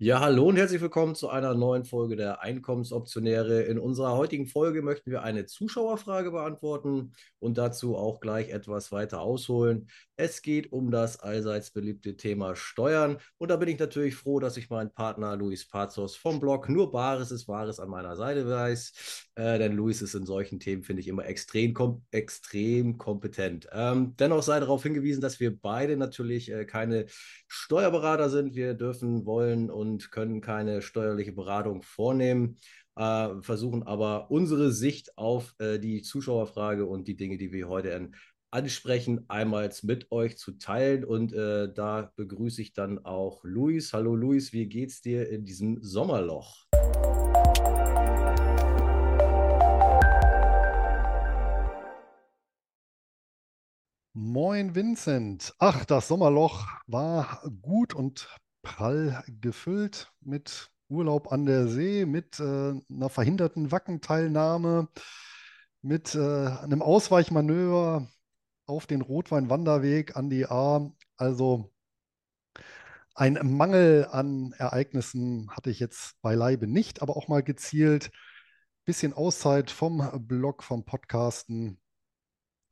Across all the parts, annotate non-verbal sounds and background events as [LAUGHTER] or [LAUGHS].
Ja, hallo und herzlich willkommen zu einer neuen Folge der Einkommensoptionäre. In unserer heutigen Folge möchten wir eine Zuschauerfrage beantworten und dazu auch gleich etwas weiter ausholen. Es geht um das allseits beliebte Thema Steuern und da bin ich natürlich froh, dass ich meinen Partner Luis Pazos vom Blog Nur Bares ist Wahres an meiner Seite weiß, äh, denn Luis ist in solchen Themen, finde ich, immer extrem, kom extrem kompetent. Ähm, dennoch sei darauf hingewiesen, dass wir beide natürlich äh, keine Steuerberater sind. Wir dürfen, wollen und und können keine steuerliche Beratung vornehmen, äh, versuchen aber unsere Sicht auf äh, die Zuschauerfrage und die Dinge, die wir heute ansprechen, einmal mit euch zu teilen. Und äh, da begrüße ich dann auch Luis. Hallo Luis, wie geht's dir in diesem Sommerloch? Moin Vincent. Ach, das Sommerloch war gut und prall gefüllt mit Urlaub an der See, mit äh, einer verhinderten Wackenteilnahme, mit äh, einem Ausweichmanöver auf den Rotweinwanderweg an die A. Also ein Mangel an Ereignissen hatte ich jetzt beileibe nicht, aber auch mal gezielt. Bisschen Auszeit vom Blog, vom Podcasten.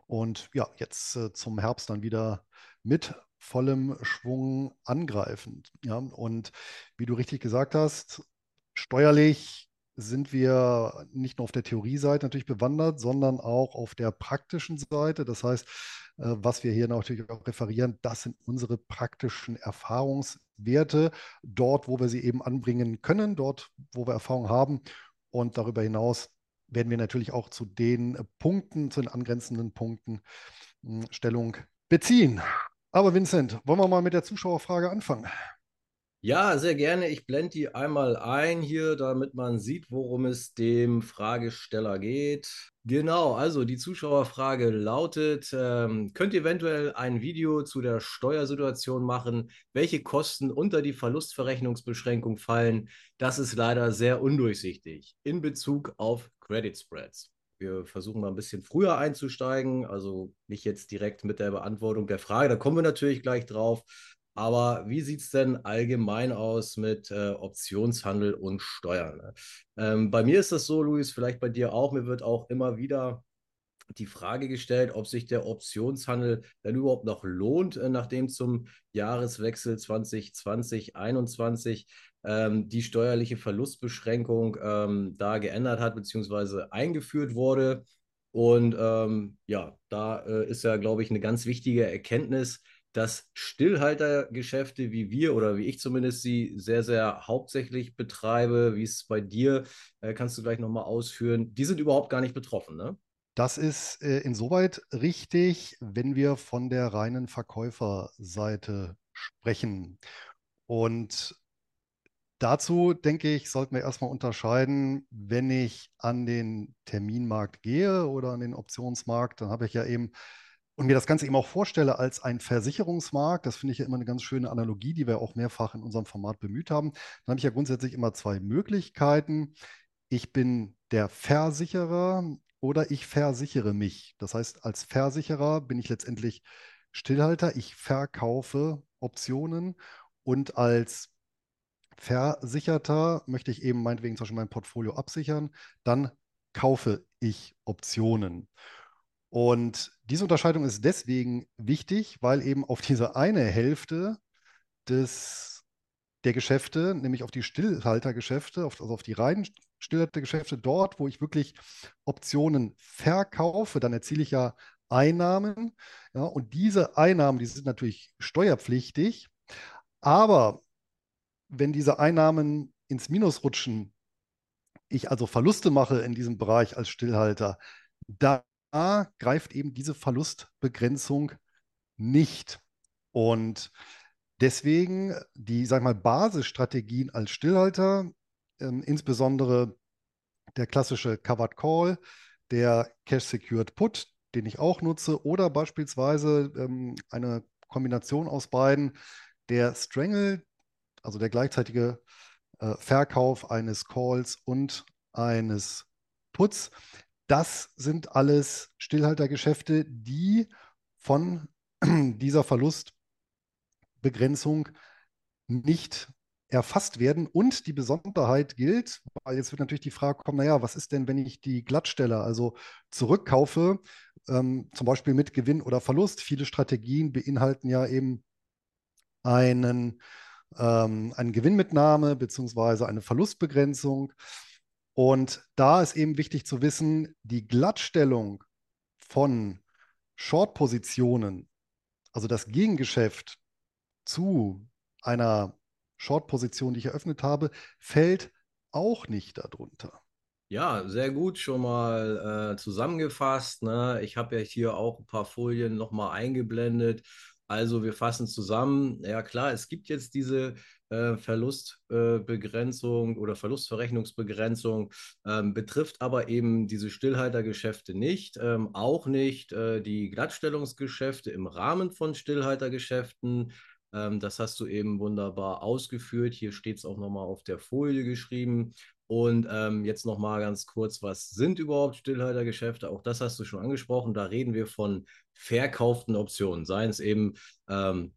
Und ja, jetzt äh, zum Herbst dann wieder mit vollem Schwung angreifen. Ja? Und wie du richtig gesagt hast, steuerlich sind wir nicht nur auf der Theorieseite natürlich bewandert, sondern auch auf der praktischen Seite. Das heißt, äh, was wir hier natürlich auch referieren, das sind unsere praktischen Erfahrungswerte, dort, wo wir sie eben anbringen können, dort, wo wir Erfahrung haben. Und darüber hinaus werden wir natürlich auch zu den Punkten, zu den angrenzenden Punkten hm, Stellung beziehen. Aber Vincent, wollen wir mal mit der Zuschauerfrage anfangen? Ja, sehr gerne. Ich blende die einmal ein hier, damit man sieht, worum es dem Fragesteller geht. Genau, also die Zuschauerfrage lautet, ähm, könnt ihr eventuell ein Video zu der Steuersituation machen, welche Kosten unter die Verlustverrechnungsbeschränkung fallen? Das ist leider sehr undurchsichtig in Bezug auf Credit Spreads. Wir versuchen mal ein bisschen früher einzusteigen, also nicht jetzt direkt mit der Beantwortung der Frage, da kommen wir natürlich gleich drauf. Aber wie sieht es denn allgemein aus mit äh, Optionshandel und Steuern? Ne? Ähm, bei mir ist das so, Luis, vielleicht bei dir auch. Mir wird auch immer wieder die Frage gestellt, ob sich der Optionshandel dann überhaupt noch lohnt, äh, nachdem zum Jahreswechsel 2020-2021 ähm, die steuerliche Verlustbeschränkung ähm, da geändert hat, beziehungsweise eingeführt wurde. Und ähm, ja, da äh, ist ja, glaube ich, eine ganz wichtige Erkenntnis, dass Stillhaltergeschäfte, wie wir oder wie ich zumindest sie sehr, sehr hauptsächlich betreibe, wie es bei dir, äh, kannst du gleich nochmal ausführen, die sind überhaupt gar nicht betroffen, ne? Das ist äh, insoweit richtig, wenn wir von der reinen Verkäuferseite sprechen. Und Dazu denke ich, sollten wir erstmal unterscheiden, wenn ich an den Terminmarkt gehe oder an den Optionsmarkt, dann habe ich ja eben und mir das Ganze eben auch vorstelle als ein Versicherungsmarkt, das finde ich ja immer eine ganz schöne Analogie, die wir auch mehrfach in unserem Format bemüht haben, dann habe ich ja grundsätzlich immer zwei Möglichkeiten. Ich bin der Versicherer oder ich versichere mich. Das heißt, als Versicherer bin ich letztendlich Stillhalter, ich verkaufe Optionen und als Versicherter möchte ich eben meinetwegen zum Beispiel mein Portfolio absichern, dann kaufe ich Optionen. Und diese Unterscheidung ist deswegen wichtig, weil eben auf diese eine Hälfte des, der Geschäfte, nämlich auf die Stillhaltergeschäfte, auf, also auf die reinen Stillhaltergeschäfte, dort, wo ich wirklich Optionen verkaufe, dann erziele ich ja Einnahmen. Ja, und diese Einnahmen, die sind natürlich steuerpflichtig. Aber wenn diese Einnahmen ins Minus rutschen, ich also Verluste mache in diesem Bereich als Stillhalter, da greift eben diese Verlustbegrenzung nicht. Und deswegen die, sag mal, Basisstrategien als Stillhalter, äh, insbesondere der klassische Covered Call, der Cash Secured Put, den ich auch nutze, oder beispielsweise ähm, eine Kombination aus beiden, der Strangle, also der gleichzeitige äh, Verkauf eines Calls und eines Puts. Das sind alles Stillhaltergeschäfte, die von [CLEARS THROAT] dieser Verlustbegrenzung nicht erfasst werden. Und die Besonderheit gilt, weil jetzt wird natürlich die Frage kommen, naja, was ist denn, wenn ich die Glattstelle, also zurückkaufe, ähm, zum Beispiel mit Gewinn oder Verlust? Viele Strategien beinhalten ja eben einen, ähm, eine Gewinnmitnahme beziehungsweise eine Verlustbegrenzung. Und da ist eben wichtig zu wissen, die Glattstellung von Short-Positionen, also das Gegengeschäft zu einer Short-Position, die ich eröffnet habe, fällt auch nicht darunter. Ja, sehr gut schon mal äh, zusammengefasst. Ne? Ich habe ja hier auch ein paar Folien nochmal eingeblendet. Also wir fassen zusammen. Ja klar, es gibt jetzt diese äh, Verlustbegrenzung äh, oder Verlustverrechnungsbegrenzung, ähm, betrifft aber eben diese Stillhaltergeschäfte nicht, ähm, auch nicht äh, die Glattstellungsgeschäfte im Rahmen von Stillhaltergeschäften. Ähm, das hast du eben wunderbar ausgeführt. Hier steht es auch nochmal auf der Folie geschrieben. Und ähm, jetzt nochmal ganz kurz, was sind überhaupt Stillhaltergeschäfte? Auch das hast du schon angesprochen. Da reden wir von verkauften Optionen, seien es eben ähm,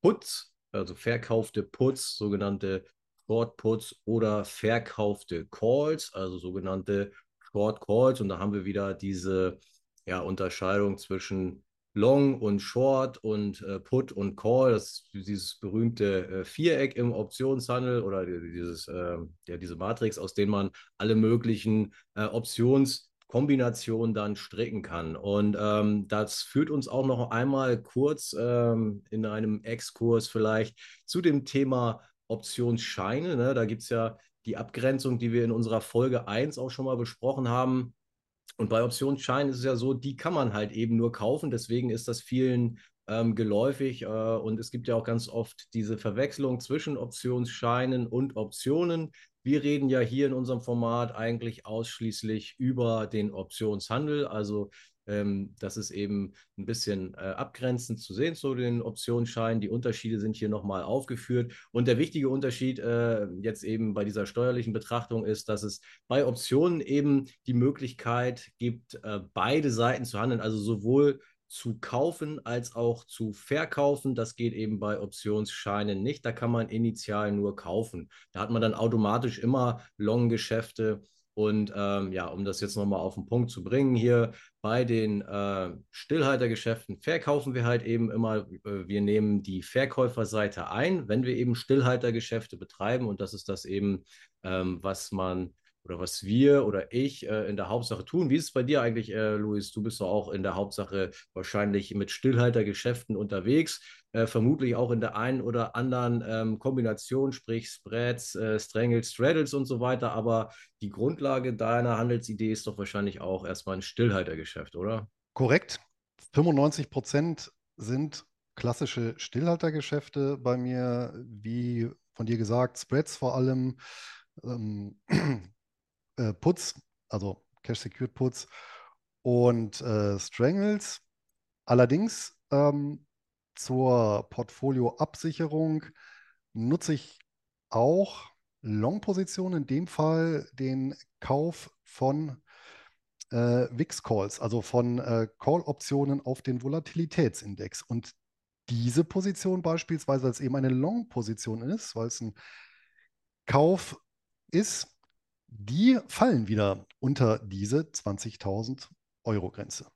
Puts, also verkaufte Puts, sogenannte Short Puts oder verkaufte Calls, also sogenannte Short Calls. Und da haben wir wieder diese ja, Unterscheidung zwischen Long und Short und äh, Put und Call, das ist dieses berühmte äh, Viereck im Optionshandel oder dieses, äh, ja, diese Matrix, aus denen man alle möglichen äh, Optionskombinationen dann stricken kann. Und ähm, das führt uns auch noch einmal kurz ähm, in einem Exkurs vielleicht zu dem Thema Optionsscheine. Ne? Da gibt es ja die Abgrenzung, die wir in unserer Folge 1 auch schon mal besprochen haben und bei Optionsscheinen ist es ja so, die kann man halt eben nur kaufen. Deswegen ist das vielen ähm, geläufig. Äh, und es gibt ja auch ganz oft diese Verwechslung zwischen Optionsscheinen und Optionen. Wir reden ja hier in unserem Format eigentlich ausschließlich über den Optionshandel. Also ähm, das ist eben ein bisschen äh, abgrenzend zu sehen zu den Optionsscheinen. Die Unterschiede sind hier nochmal aufgeführt. Und der wichtige Unterschied äh, jetzt eben bei dieser steuerlichen Betrachtung ist, dass es bei Optionen eben die Möglichkeit gibt, äh, beide Seiten zu handeln, also sowohl zu kaufen als auch zu verkaufen. Das geht eben bei Optionsscheinen nicht. Da kann man initial nur kaufen. Da hat man dann automatisch immer Long-Geschäfte und ähm, ja, um das jetzt nochmal auf den Punkt zu bringen, hier bei den äh, Stillhaltergeschäften verkaufen wir halt eben immer, äh, wir nehmen die Verkäuferseite ein, wenn wir eben Stillhaltergeschäfte betreiben. Und das ist das eben, ähm, was man oder was wir oder ich äh, in der Hauptsache tun. Wie ist es bei dir eigentlich, äh, Luis? Du bist doch auch in der Hauptsache wahrscheinlich mit Stillhaltergeschäften unterwegs, äh, vermutlich auch in der einen oder anderen ähm, Kombination, sprich Spreads, äh, Strangles, Straddles und so weiter. Aber die Grundlage deiner Handelsidee ist doch wahrscheinlich auch erstmal ein Stillhaltergeschäft, oder? Korrekt. 95 Prozent sind klassische Stillhaltergeschäfte bei mir, wie von dir gesagt, Spreads vor allem. Ähm, [CLEARS THROAT] äh, Puts, also Cash Secured Puts und äh, Strangles. Allerdings ähm, zur Portfolioabsicherung nutze ich auch Long-Positionen, in dem Fall den Kauf von äh, VIX-Calls, also von äh, Call-Optionen auf den Volatilitätsindex. Und diese Position beispielsweise, weil es eben eine Long-Position ist, weil es ein Kauf ist, die fallen wieder unter diese 20.000 Euro Grenze.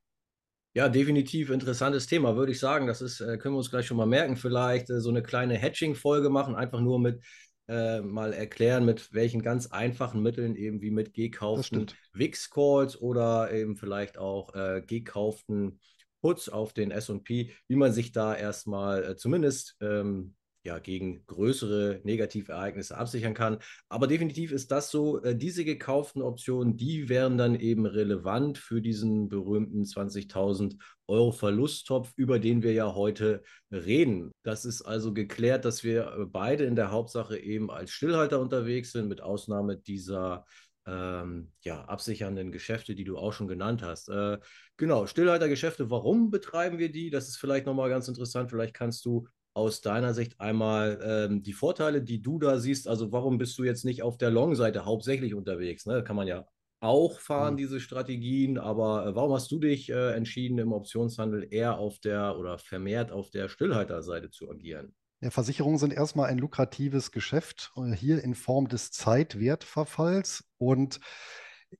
Ja, definitiv interessantes Thema, würde ich sagen. Das ist, äh, können wir uns gleich schon mal merken. Vielleicht äh, so eine kleine Hatching-Folge machen, einfach nur mit äh, mal erklären, mit welchen ganz einfachen Mitteln, eben wie mit gekauften Wix-Calls oder eben vielleicht auch äh, gekauften Puts auf den SP, wie man sich da erstmal äh, zumindest ähm, ja, gegen größere Negativereignisse absichern kann. Aber definitiv ist das so, äh, diese gekauften Optionen, die wären dann eben relevant für diesen berühmten 20.000 Euro Verlusttopf, über den wir ja heute reden. Das ist also geklärt, dass wir äh, beide in der Hauptsache eben als Stillhalter unterwegs sind, mit Ausnahme dieser ähm, ja, absichernden Geschäfte, die du auch schon genannt hast. Äh, genau, Stillhaltergeschäfte, warum betreiben wir die? Das ist vielleicht nochmal ganz interessant. Vielleicht kannst du aus deiner Sicht einmal ähm, die Vorteile, die du da siehst? Also warum bist du jetzt nicht auf der Long-Seite hauptsächlich unterwegs? Ne? Kann man ja auch fahren, mhm. diese Strategien, aber äh, warum hast du dich äh, entschieden, im Optionshandel eher auf der oder vermehrt auf der Stillhalterseite zu agieren? Ja, Versicherungen sind erstmal ein lukratives Geschäft, äh, hier in Form des Zeitwertverfalls. Und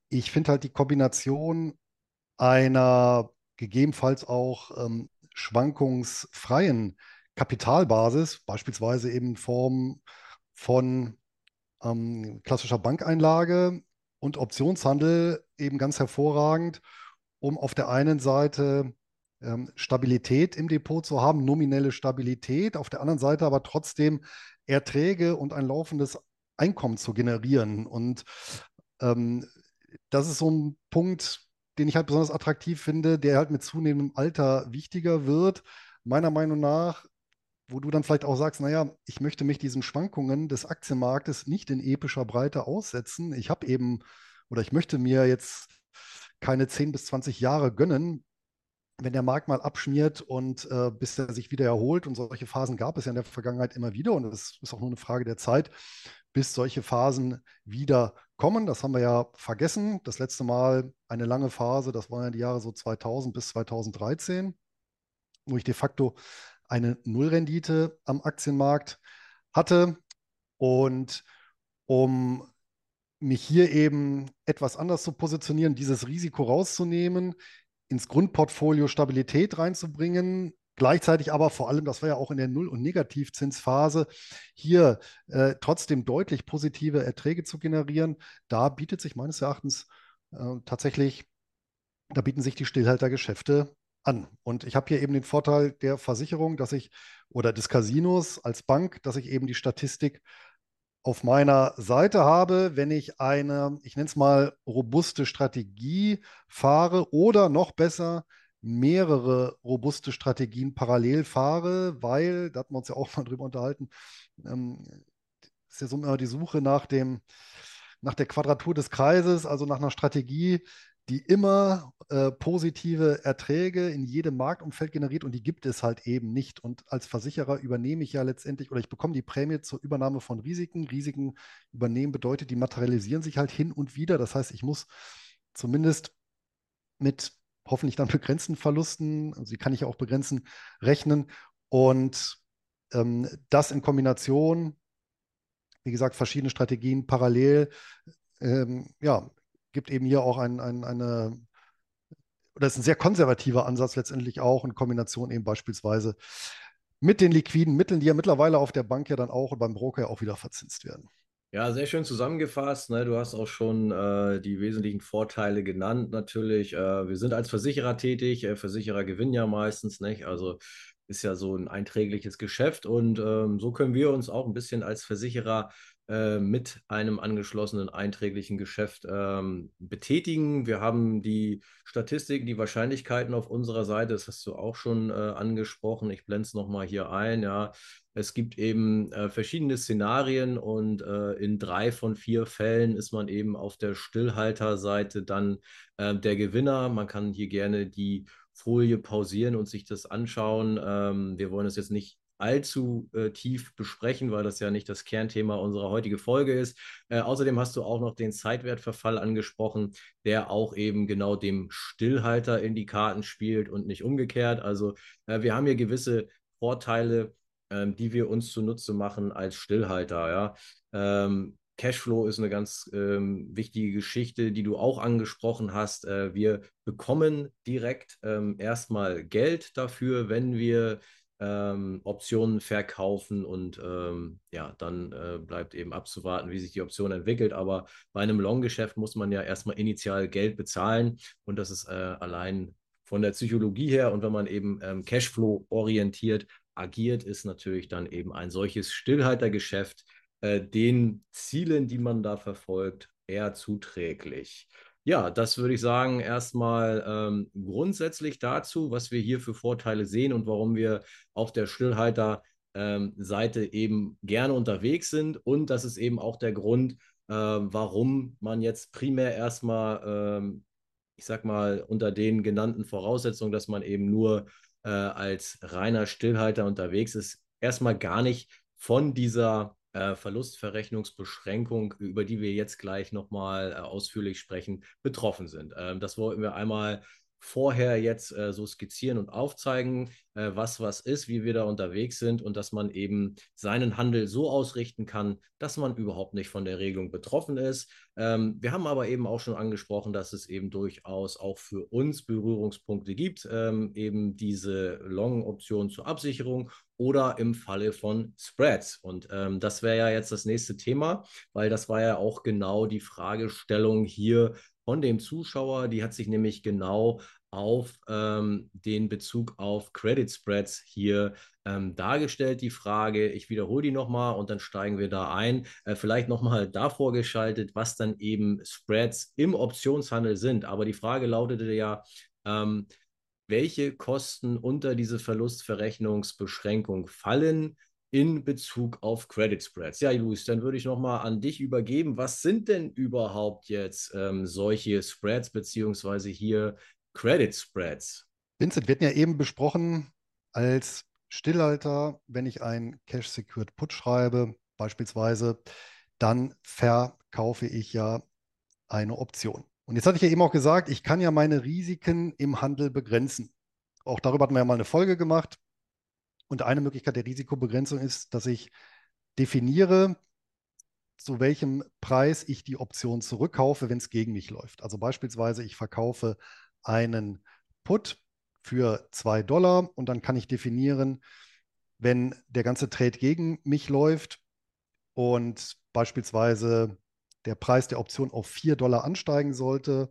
ich finde halt die Kombination einer gegebenenfalls auch ähm, schwankungsfreien Kapitalbasis, beispielsweise eben in Form von ähm, klassischer Bankeinlage und Optionshandel, eben ganz hervorragend, um auf der einen Seite ähm, Stabilität im Depot zu haben, nominelle Stabilität, auf der anderen Seite aber trotzdem Erträge und ein laufendes Einkommen zu generieren. Und ähm, das ist so ein Punkt, den ich halt besonders attraktiv finde, der halt mit zunehmendem Alter wichtiger wird. Meiner Meinung nach, wo du dann vielleicht auch sagst, naja, ich möchte mich diesen Schwankungen des Aktienmarktes nicht in epischer Breite aussetzen. Ich habe eben oder ich möchte mir jetzt keine 10 bis 20 Jahre gönnen, wenn der Markt mal abschmiert und äh, bis er sich wieder erholt, und solche Phasen gab es ja in der Vergangenheit immer wieder, und es ist auch nur eine Frage der Zeit, bis solche Phasen wieder kommen. Das haben wir ja vergessen. Das letzte Mal eine lange Phase, das waren ja die Jahre so 2000 bis 2013, wo ich de facto eine Nullrendite am Aktienmarkt hatte. Und um mich hier eben etwas anders zu positionieren, dieses Risiko rauszunehmen, ins Grundportfolio Stabilität reinzubringen, gleichzeitig aber vor allem, das war ja auch in der Null- und Negativzinsphase, hier äh, trotzdem deutlich positive Erträge zu generieren. Da bietet sich meines Erachtens äh, tatsächlich, da bieten sich die Stillhaltergeschäfte an. Und ich habe hier eben den Vorteil der Versicherung, dass ich oder des Casinos als Bank, dass ich eben die Statistik auf meiner Seite habe, wenn ich eine, ich nenne es mal, robuste Strategie fahre oder noch besser mehrere robuste Strategien parallel fahre, weil, da hatten wir uns ja auch [LAUGHS] mal drüber unterhalten, ähm, ist ja so immer die Suche nach dem, nach der Quadratur des Kreises, also nach einer Strategie, die immer äh, positive Erträge in jedem Marktumfeld generiert und die gibt es halt eben nicht. Und als Versicherer übernehme ich ja letztendlich oder ich bekomme die Prämie zur Übernahme von Risiken. Risiken übernehmen bedeutet, die materialisieren sich halt hin und wieder. Das heißt, ich muss zumindest mit hoffentlich dann [LAUGHS] begrenzten Verlusten, also die kann ich ja auch begrenzen, rechnen. Und ähm, das in Kombination, wie gesagt, verschiedene Strategien parallel, ähm, ja, gibt eben hier auch ein, ein, eine, oder ist ein sehr konservativer Ansatz letztendlich auch in Kombination eben beispielsweise mit den liquiden Mitteln, die ja mittlerweile auf der Bank ja dann auch und beim Broker ja auch wieder verzinst werden. Ja, sehr schön zusammengefasst. Ne? Du hast auch schon äh, die wesentlichen Vorteile genannt, natürlich. Äh, wir sind als Versicherer tätig. Äh, Versicherer gewinnen ja meistens, nicht? Also ist ja so ein einträgliches Geschäft und ähm, so können wir uns auch ein bisschen als Versicherer äh, mit einem angeschlossenen einträglichen Geschäft ähm, betätigen. Wir haben die Statistiken, die Wahrscheinlichkeiten auf unserer Seite, das hast du auch schon äh, angesprochen. Ich blende es nochmal hier ein. Ja. Es gibt eben äh, verschiedene Szenarien und äh, in drei von vier Fällen ist man eben auf der Stillhalterseite dann äh, der Gewinner. Man kann hier gerne die Folie pausieren und sich das anschauen. Ähm, wir wollen es jetzt nicht allzu äh, tief besprechen, weil das ja nicht das Kernthema unserer heutigen Folge ist. Äh, außerdem hast du auch noch den Zeitwertverfall angesprochen, der auch eben genau dem Stillhalter in die Karten spielt und nicht umgekehrt. Also äh, wir haben hier gewisse Vorteile, ähm, die wir uns zunutze machen als Stillhalter. Ja? Ähm, Cashflow ist eine ganz ähm, wichtige Geschichte, die du auch angesprochen hast. Äh, wir bekommen direkt ähm, erstmal Geld dafür, wenn wir ähm, Optionen verkaufen und ähm, ja, dann äh, bleibt eben abzuwarten, wie sich die Option entwickelt. Aber bei einem Long-Geschäft muss man ja erstmal initial Geld bezahlen und das ist äh, allein von der Psychologie her und wenn man eben ähm, Cashflow orientiert agiert, ist natürlich dann eben ein solches Stillhaltergeschäft äh, den Zielen, die man da verfolgt, eher zuträglich. Ja, das würde ich sagen, erstmal ähm, grundsätzlich dazu, was wir hier für Vorteile sehen und warum wir auf der Stillhalter-Seite ähm, eben gerne unterwegs sind. Und das ist eben auch der Grund, äh, warum man jetzt primär erstmal, ähm, ich sag mal, unter den genannten Voraussetzungen, dass man eben nur äh, als reiner Stillhalter unterwegs ist, erstmal gar nicht von dieser äh, Verlustverrechnungsbeschränkung, über die wir jetzt gleich nochmal äh, ausführlich sprechen, betroffen sind. Ähm, das wollten wir einmal vorher jetzt äh, so skizzieren und aufzeigen, äh, was was ist, wie wir da unterwegs sind und dass man eben seinen Handel so ausrichten kann, dass man überhaupt nicht von der Regelung betroffen ist. Ähm, wir haben aber eben auch schon angesprochen, dass es eben durchaus auch für uns Berührungspunkte gibt, ähm, eben diese Long-Option zur Absicherung oder im Falle von Spreads. Und ähm, das wäre ja jetzt das nächste Thema, weil das war ja auch genau die Fragestellung hier von dem Zuschauer. Die hat sich nämlich genau auf ähm, den Bezug auf Credit Spreads hier ähm, dargestellt, die Frage. Ich wiederhole die nochmal und dann steigen wir da ein. Äh, vielleicht nochmal davor geschaltet, was dann eben Spreads im Optionshandel sind. Aber die Frage lautete ja, ähm, welche Kosten unter diese Verlustverrechnungsbeschränkung fallen? In Bezug auf Credit Spreads. Ja, Luis, dann würde ich nochmal an dich übergeben. Was sind denn überhaupt jetzt ähm, solche Spreads beziehungsweise hier Credit Spreads? Vincent, wir hatten ja eben besprochen, als Stillhalter, wenn ich ein Cash-Secured Put schreibe, beispielsweise, dann verkaufe ich ja eine Option. Und jetzt hatte ich ja eben auch gesagt, ich kann ja meine Risiken im Handel begrenzen. Auch darüber hatten wir ja mal eine Folge gemacht. Und eine Möglichkeit der Risikobegrenzung ist, dass ich definiere, zu welchem Preis ich die Option zurückkaufe, wenn es gegen mich läuft. Also beispielsweise, ich verkaufe einen Put für 2 Dollar und dann kann ich definieren, wenn der ganze Trade gegen mich läuft und beispielsweise der Preis der Option auf 4 Dollar ansteigen sollte,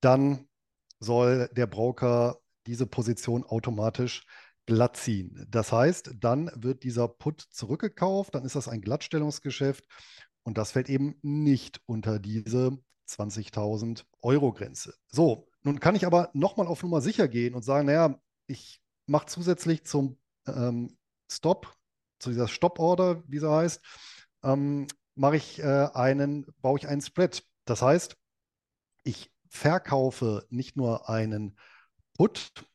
dann soll der Broker diese Position automatisch glatt ziehen. Das heißt, dann wird dieser Put zurückgekauft, dann ist das ein Glattstellungsgeschäft und das fällt eben nicht unter diese 20.000 Euro Grenze. So, nun kann ich aber nochmal auf Nummer sicher gehen und sagen, naja, ich mache zusätzlich zum ähm, Stop, zu dieser Stop-Order, wie sie heißt, ähm, mache ich äh, einen, baue ich einen Spread. Das heißt, ich verkaufe nicht nur einen Put,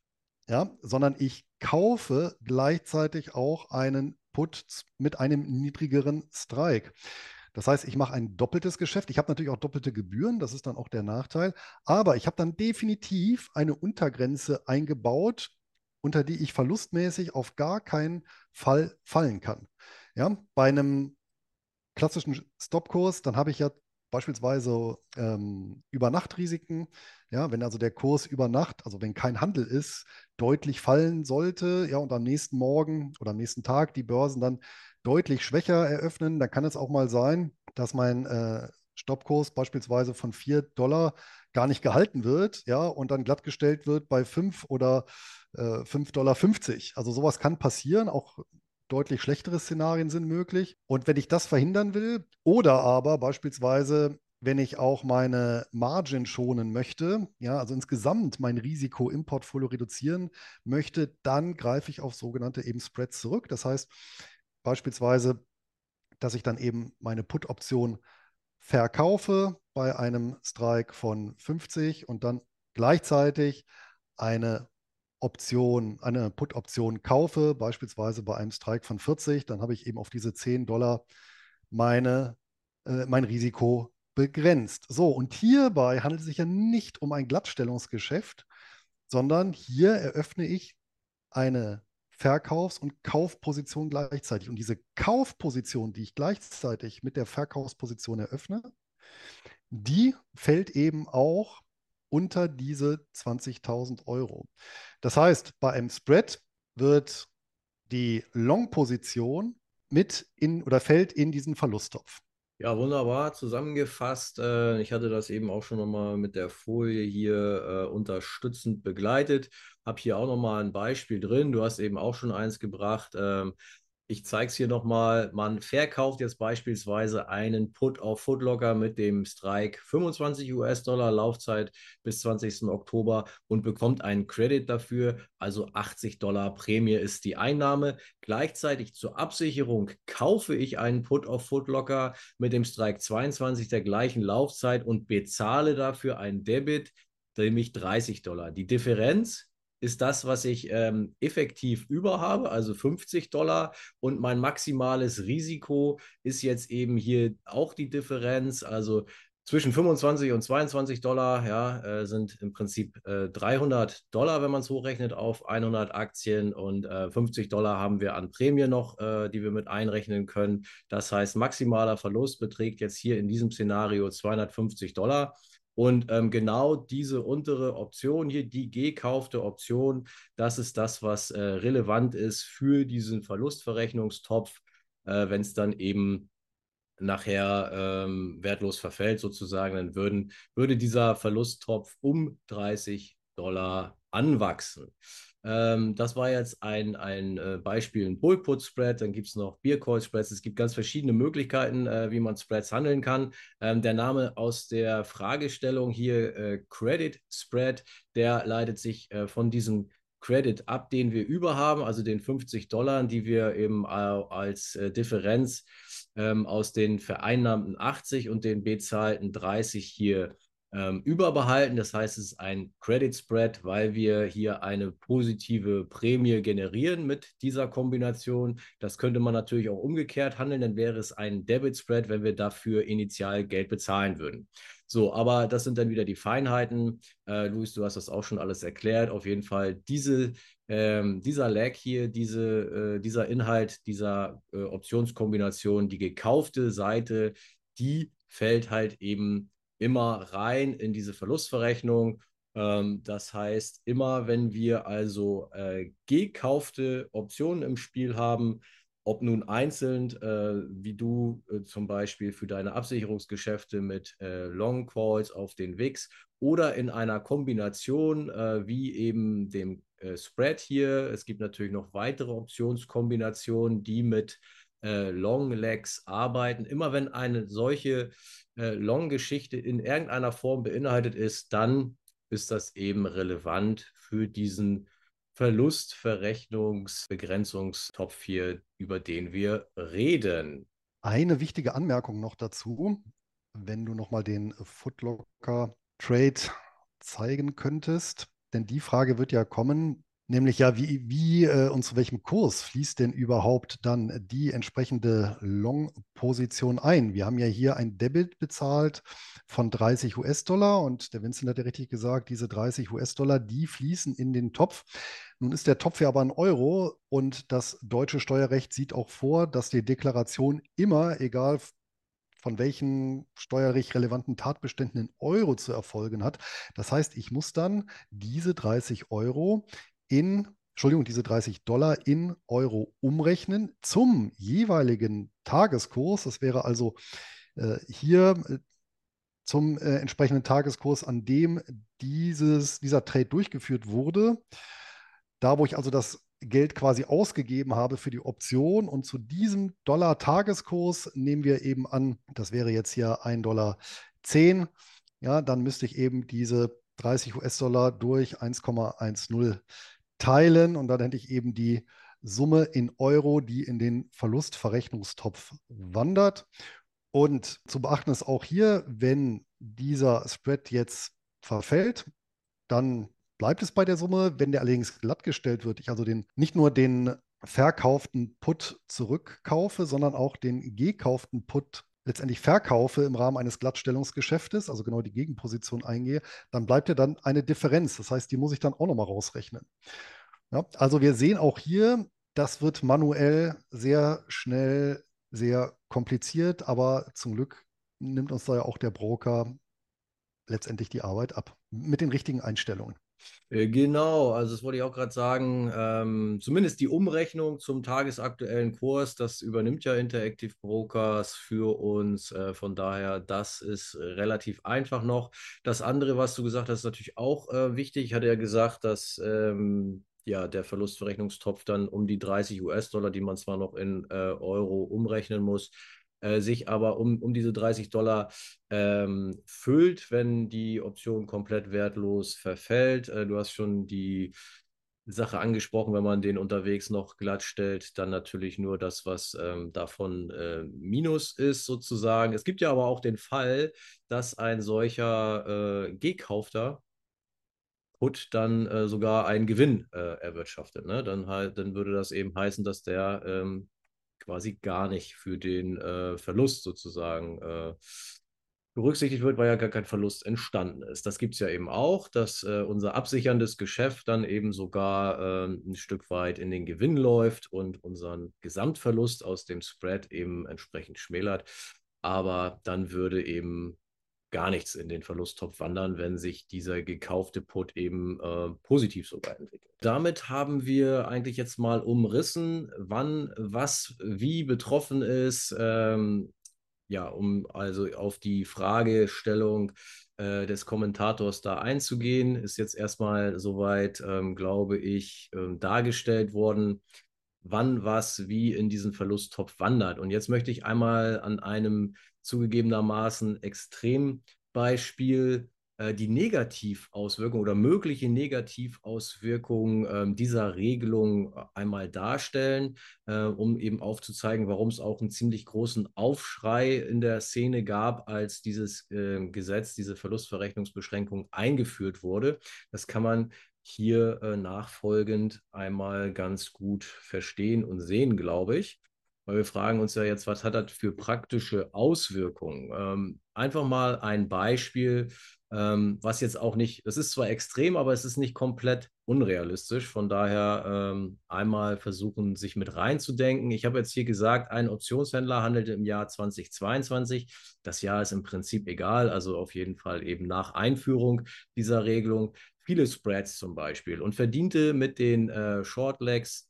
ja, sondern ich kaufe gleichzeitig auch einen Put mit einem niedrigeren Strike. Das heißt, ich mache ein doppeltes Geschäft. Ich habe natürlich auch doppelte Gebühren, das ist dann auch der Nachteil. Aber ich habe dann definitiv eine Untergrenze eingebaut, unter die ich verlustmäßig auf gar keinen Fall fallen kann. Ja, bei einem klassischen Stopkurs, dann habe ich ja beispielsweise ähm, Übernachtrisiken. Ja, wenn also der Kurs über Nacht, also wenn kein Handel ist, deutlich fallen sollte, ja, und am nächsten Morgen oder am nächsten Tag die Börsen dann deutlich schwächer eröffnen, dann kann es auch mal sein, dass mein äh, Stoppkurs beispielsweise von 4 Dollar gar nicht gehalten wird, ja, und dann glattgestellt wird bei 5 oder äh, 5,50 Dollar. Also sowas kann passieren, auch deutlich schlechtere Szenarien sind möglich. Und wenn ich das verhindern will, oder aber beispielsweise, wenn ich auch meine Margin schonen möchte, ja, also insgesamt mein Risiko im Portfolio reduzieren möchte, dann greife ich auf sogenannte eben Spreads zurück. Das heißt beispielsweise, dass ich dann eben meine Put-Option verkaufe bei einem Strike von 50 und dann gleichzeitig eine Option, eine Put-Option kaufe, beispielsweise bei einem Strike von 40, dann habe ich eben auf diese 10 Dollar meine, äh, mein Risiko begrenzt. So, und hierbei handelt es sich ja nicht um ein Glattstellungsgeschäft, sondern hier eröffne ich eine Verkaufs- und Kaufposition gleichzeitig. Und diese Kaufposition, die ich gleichzeitig mit der Verkaufsposition eröffne, die fällt eben auch unter diese 20.000 Euro. Das heißt, bei einem Spread wird die Long-Position mit in oder fällt in diesen Verlusttopf. Ja, wunderbar zusammengefasst. Äh, ich hatte das eben auch schon nochmal mit der Folie hier äh, unterstützend begleitet. Habe hier auch nochmal ein Beispiel drin. Du hast eben auch schon eins gebracht. Ähm, ich zeige es hier nochmal. Man verkauft jetzt beispielsweise einen Put auf Footlocker mit dem Strike 25 US-Dollar Laufzeit bis 20. Oktober und bekommt einen Credit dafür. Also 80 Dollar Prämie ist die Einnahme. Gleichzeitig zur Absicherung kaufe ich einen Put auf Footlocker mit dem Strike 22 der gleichen Laufzeit und bezahle dafür ein Debit, nämlich 30 Dollar. Die Differenz ist das, was ich ähm, effektiv über habe, also 50 Dollar. Und mein maximales Risiko ist jetzt eben hier auch die Differenz. Also zwischen 25 und 22 Dollar, ja, äh, sind im Prinzip äh, 300 Dollar, wenn man es hochrechnet, auf 100 Aktien und äh, 50 Dollar haben wir an Prämie noch, äh, die wir mit einrechnen können. Das heißt, maximaler Verlust beträgt jetzt hier in diesem Szenario 250 Dollar. Und ähm, genau diese untere Option hier, die gekaufte Option, das ist das, was äh, relevant ist für diesen Verlustverrechnungstopf, äh, wenn es dann eben nachher ähm, wertlos verfällt sozusagen, dann würden, würde dieser Verlusttopf um 30 Dollar anwachsen. Ähm, das war jetzt ein, ein äh, Beispiel, ein Bullput-Spread. Dann gibt es noch Beer-Call-Spreads. Es gibt ganz verschiedene Möglichkeiten, äh, wie man Spreads handeln kann. Ähm, der Name aus der Fragestellung hier, äh, Credit Spread, der leitet sich äh, von diesem Credit ab, den wir überhaben, also den 50 Dollar, die wir eben als äh, Differenz ähm, aus den vereinnahmten 80 und den bezahlten 30 hier ähm, überbehalten. Das heißt, es ist ein Credit Spread, weil wir hier eine positive Prämie generieren mit dieser Kombination. Das könnte man natürlich auch umgekehrt handeln, dann wäre es ein Debit Spread, wenn wir dafür initial Geld bezahlen würden. So, aber das sind dann wieder die Feinheiten. Äh, Luis, du hast das auch schon alles erklärt. Auf jeden Fall diese, ähm, dieser Lag hier, diese, äh, dieser Inhalt dieser äh, Optionskombination, die gekaufte Seite, die fällt halt eben immer rein in diese Verlustverrechnung. Ähm, das heißt, immer wenn wir also äh, gekaufte Optionen im Spiel haben, ob nun einzeln, äh, wie du äh, zum Beispiel für deine Absicherungsgeschäfte mit äh, Long Calls auf den VIX oder in einer Kombination äh, wie eben dem äh, Spread hier. Es gibt natürlich noch weitere Optionskombinationen, die mit äh, Long Legs arbeiten. Immer wenn eine solche Long-Geschichte in irgendeiner Form beinhaltet ist, dann ist das eben relevant für diesen Verlustverrechnungsbegrenzungstopf hier, über den wir reden. Eine wichtige Anmerkung noch dazu, wenn du nochmal den Footlocker Trade zeigen könntest, denn die Frage wird ja kommen, Nämlich ja, wie, wie äh, und zu welchem Kurs fließt denn überhaupt dann die entsprechende Long-Position ein? Wir haben ja hier ein Debit bezahlt von 30 US-Dollar und der Vincent hat ja richtig gesagt, diese 30 US-Dollar, die fließen in den Topf. Nun ist der Topf ja aber ein Euro und das deutsche Steuerrecht sieht auch vor, dass die Deklaration immer, egal von welchen steuerlich relevanten Tatbeständen in Euro zu erfolgen hat. Das heißt, ich muss dann diese 30 Euro in, Entschuldigung, diese 30 Dollar in Euro umrechnen zum jeweiligen Tageskurs. Das wäre also äh, hier äh, zum äh, entsprechenden Tageskurs, an dem dieses, dieser Trade durchgeführt wurde. Da, wo ich also das Geld quasi ausgegeben habe für die Option und zu diesem Dollar-Tageskurs nehmen wir eben an, das wäre jetzt hier 1,10 Dollar. Ja, dann müsste ich eben diese 30 US-Dollar durch 1,10 teilen und dann hätte ich eben die Summe in Euro, die in den Verlustverrechnungstopf wandert. Und zu beachten ist auch hier, wenn dieser Spread jetzt verfällt, dann bleibt es bei der Summe. Wenn der allerdings glattgestellt wird, ich also den, nicht nur den verkauften Put zurückkaufe, sondern auch den gekauften Put letztendlich verkaufe im Rahmen eines Glattstellungsgeschäftes, also genau die Gegenposition eingehe, dann bleibt ja dann eine Differenz. Das heißt, die muss ich dann auch nochmal rausrechnen. Ja, also wir sehen auch hier, das wird manuell sehr schnell, sehr kompliziert, aber zum Glück nimmt uns da ja auch der Broker letztendlich die Arbeit ab mit den richtigen Einstellungen. Äh, genau, also das wollte ich auch gerade sagen. Ähm, zumindest die Umrechnung zum tagesaktuellen Kurs, das übernimmt ja Interactive Brokers für uns. Äh, von daher, das ist relativ einfach noch. Das andere, was du gesagt hast, ist natürlich auch äh, wichtig. Ich hatte ja gesagt, dass ähm, ja, der Verlustverrechnungstopf dann um die 30 US-Dollar, die man zwar noch in äh, Euro umrechnen muss, äh, sich aber um, um diese 30 Dollar ähm, füllt, wenn die Option komplett wertlos verfällt. Äh, du hast schon die Sache angesprochen, wenn man den unterwegs noch glatt stellt, dann natürlich nur das, was ähm, davon äh, Minus ist, sozusagen. Es gibt ja aber auch den Fall, dass ein solcher äh, gekaufter Put dann äh, sogar einen Gewinn äh, erwirtschaftet. Ne? Dann, halt, dann würde das eben heißen, dass der ähm, quasi gar nicht für den äh, Verlust sozusagen äh, berücksichtigt wird, weil ja gar kein Verlust entstanden ist. Das gibt es ja eben auch, dass äh, unser absicherndes Geschäft dann eben sogar äh, ein Stück weit in den Gewinn läuft und unseren Gesamtverlust aus dem Spread eben entsprechend schmälert. Aber dann würde eben gar nichts in den Verlusttopf wandern, wenn sich dieser gekaufte Put eben äh, positiv sogar entwickelt. Damit haben wir eigentlich jetzt mal umrissen, wann was wie betroffen ist. Ähm, ja, um also auf die Fragestellung äh, des Kommentators da einzugehen, ist jetzt erstmal soweit, ähm, glaube ich, ähm, dargestellt worden, wann was wie in diesen Verlusttopf wandert. Und jetzt möchte ich einmal an einem zugegebenermaßen Extrembeispiel äh, die Negativauswirkungen oder mögliche Negativauswirkungen äh, dieser Regelung einmal darstellen, äh, um eben aufzuzeigen, warum es auch einen ziemlich großen Aufschrei in der Szene gab, als dieses ähm, Gesetz, diese Verlustverrechnungsbeschränkung eingeführt wurde. Das kann man hier äh, nachfolgend einmal ganz gut verstehen und sehen, glaube ich. Weil wir fragen uns ja jetzt, was hat das für praktische Auswirkungen? Ähm, einfach mal ein Beispiel, ähm, was jetzt auch nicht, es ist zwar extrem, aber es ist nicht komplett unrealistisch. Von daher ähm, einmal versuchen, sich mit reinzudenken. Ich habe jetzt hier gesagt, ein Optionshändler handelte im Jahr 2022. Das Jahr ist im Prinzip egal, also auf jeden Fall eben nach Einführung dieser Regelung. Viele Spreads zum Beispiel und verdiente mit den äh, Shortlegs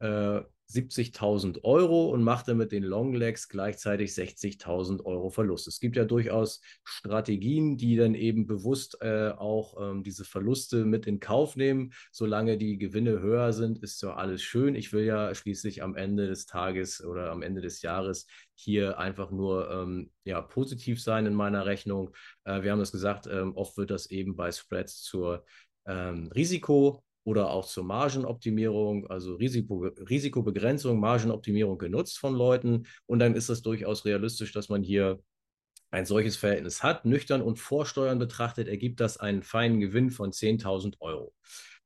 äh, 70.000 Euro und machte mit den Longlegs gleichzeitig 60.000 Euro Verlust. Es gibt ja durchaus Strategien, die dann eben bewusst äh, auch ähm, diese Verluste mit in Kauf nehmen. Solange die Gewinne höher sind, ist ja alles schön. Ich will ja schließlich am Ende des Tages oder am Ende des Jahres hier einfach nur ähm, ja, positiv sein in meiner Rechnung. Äh, wir haben das gesagt, ähm, oft wird das eben bei Spreads zur ähm, Risiko oder auch zur Margenoptimierung, also Risiko, Risikobegrenzung, Margenoptimierung genutzt von Leuten. Und dann ist es durchaus realistisch, dass man hier ein solches Verhältnis hat. Nüchtern und Vorsteuern betrachtet ergibt das einen feinen Gewinn von 10.000 Euro.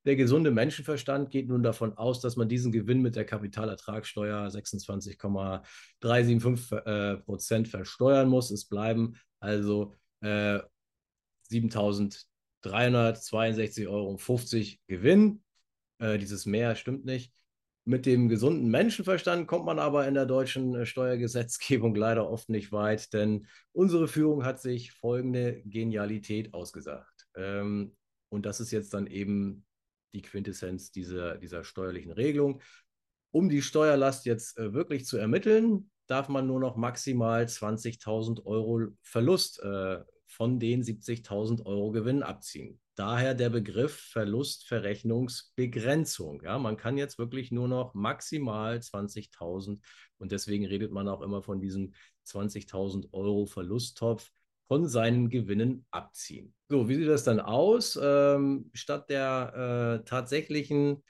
Der gesunde Menschenverstand geht nun davon aus, dass man diesen Gewinn mit der Kapitalertragssteuer 26,375 äh, Prozent versteuern muss. Es bleiben also äh, 7.000 362,50 Euro Gewinn. Äh, dieses Mehr stimmt nicht. Mit dem gesunden Menschenverstand kommt man aber in der deutschen äh, Steuergesetzgebung [LAUGHS] leider oft nicht weit, denn unsere Führung hat sich folgende Genialität ausgesagt. Ähm, und das ist jetzt dann eben die Quintessenz dieser, dieser steuerlichen Regelung. Um die Steuerlast jetzt äh, wirklich zu ermitteln, darf man nur noch maximal 20.000 Euro Verlust äh, von den 70.000 Euro Gewinn abziehen. Daher der Begriff Verlustverrechnungsbegrenzung. Ja, man kann jetzt wirklich nur noch maximal 20.000 und deswegen redet man auch immer von diesem 20.000 Euro Verlusttopf von seinen Gewinnen abziehen. So, wie sieht das dann aus? Ähm, statt der äh, tatsächlichen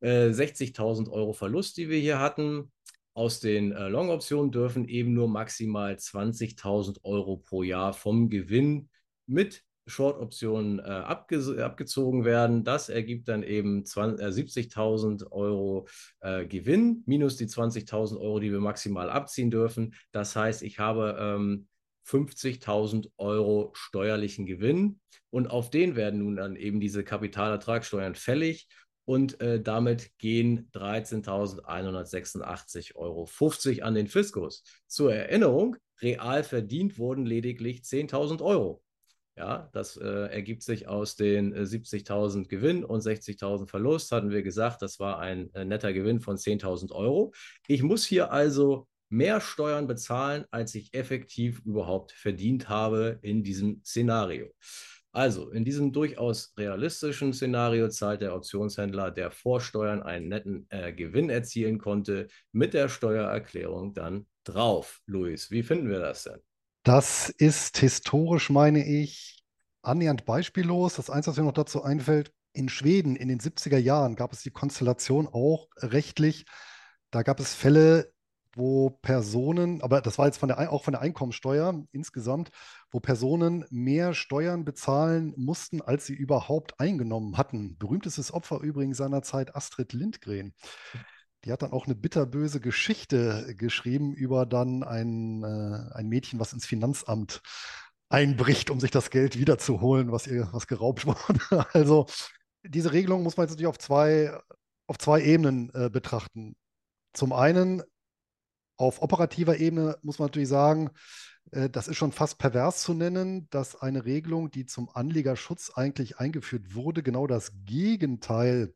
äh, 60.000 Euro Verlust, die wir hier hatten, aus den äh, Long-Optionen dürfen eben nur maximal 20.000 Euro pro Jahr vom Gewinn mit Short-Optionen äh, abge abgezogen werden. Das ergibt dann eben äh, 70.000 Euro äh, Gewinn minus die 20.000 Euro, die wir maximal abziehen dürfen. Das heißt, ich habe ähm, 50.000 Euro steuerlichen Gewinn und auf den werden nun dann eben diese Kapitalertragssteuern fällig und äh, damit gehen 13.186,50 Euro an den Fiskus. Zur Erinnerung, real verdient wurden lediglich 10.000 Euro. Ja, das äh, ergibt sich aus den äh, 70.000 Gewinn und 60.000 Verlust, hatten wir gesagt, das war ein äh, netter Gewinn von 10.000 Euro. Ich muss hier also mehr Steuern bezahlen, als ich effektiv überhaupt verdient habe in diesem Szenario. Also, in diesem durchaus realistischen Szenario zahlt der Optionshändler, der vor Steuern einen netten äh, Gewinn erzielen konnte, mit der Steuererklärung dann drauf. Luis, wie finden wir das denn? Das ist historisch, meine ich, annähernd beispiellos. Das Einzige, was mir noch dazu einfällt, in Schweden in den 70er Jahren gab es die Konstellation auch rechtlich. Da gab es Fälle, wo Personen, aber das war jetzt von der, auch von der Einkommensteuer insgesamt, wo Personen mehr Steuern bezahlen mussten, als sie überhaupt eingenommen hatten. Berühmtestes Opfer übrigens seinerzeit Astrid Lindgren. Die hat dann auch eine bitterböse Geschichte geschrieben über dann ein, äh, ein Mädchen, was ins Finanzamt einbricht, um sich das Geld wiederzuholen, was ihr, was geraubt [LAUGHS] wurde. Also diese Regelung muss man jetzt natürlich auf zwei, auf zwei Ebenen äh, betrachten. Zum einen auf operativer Ebene muss man natürlich sagen, äh, das ist schon fast pervers zu nennen, dass eine Regelung, die zum Anlegerschutz eigentlich eingeführt wurde, genau das Gegenteil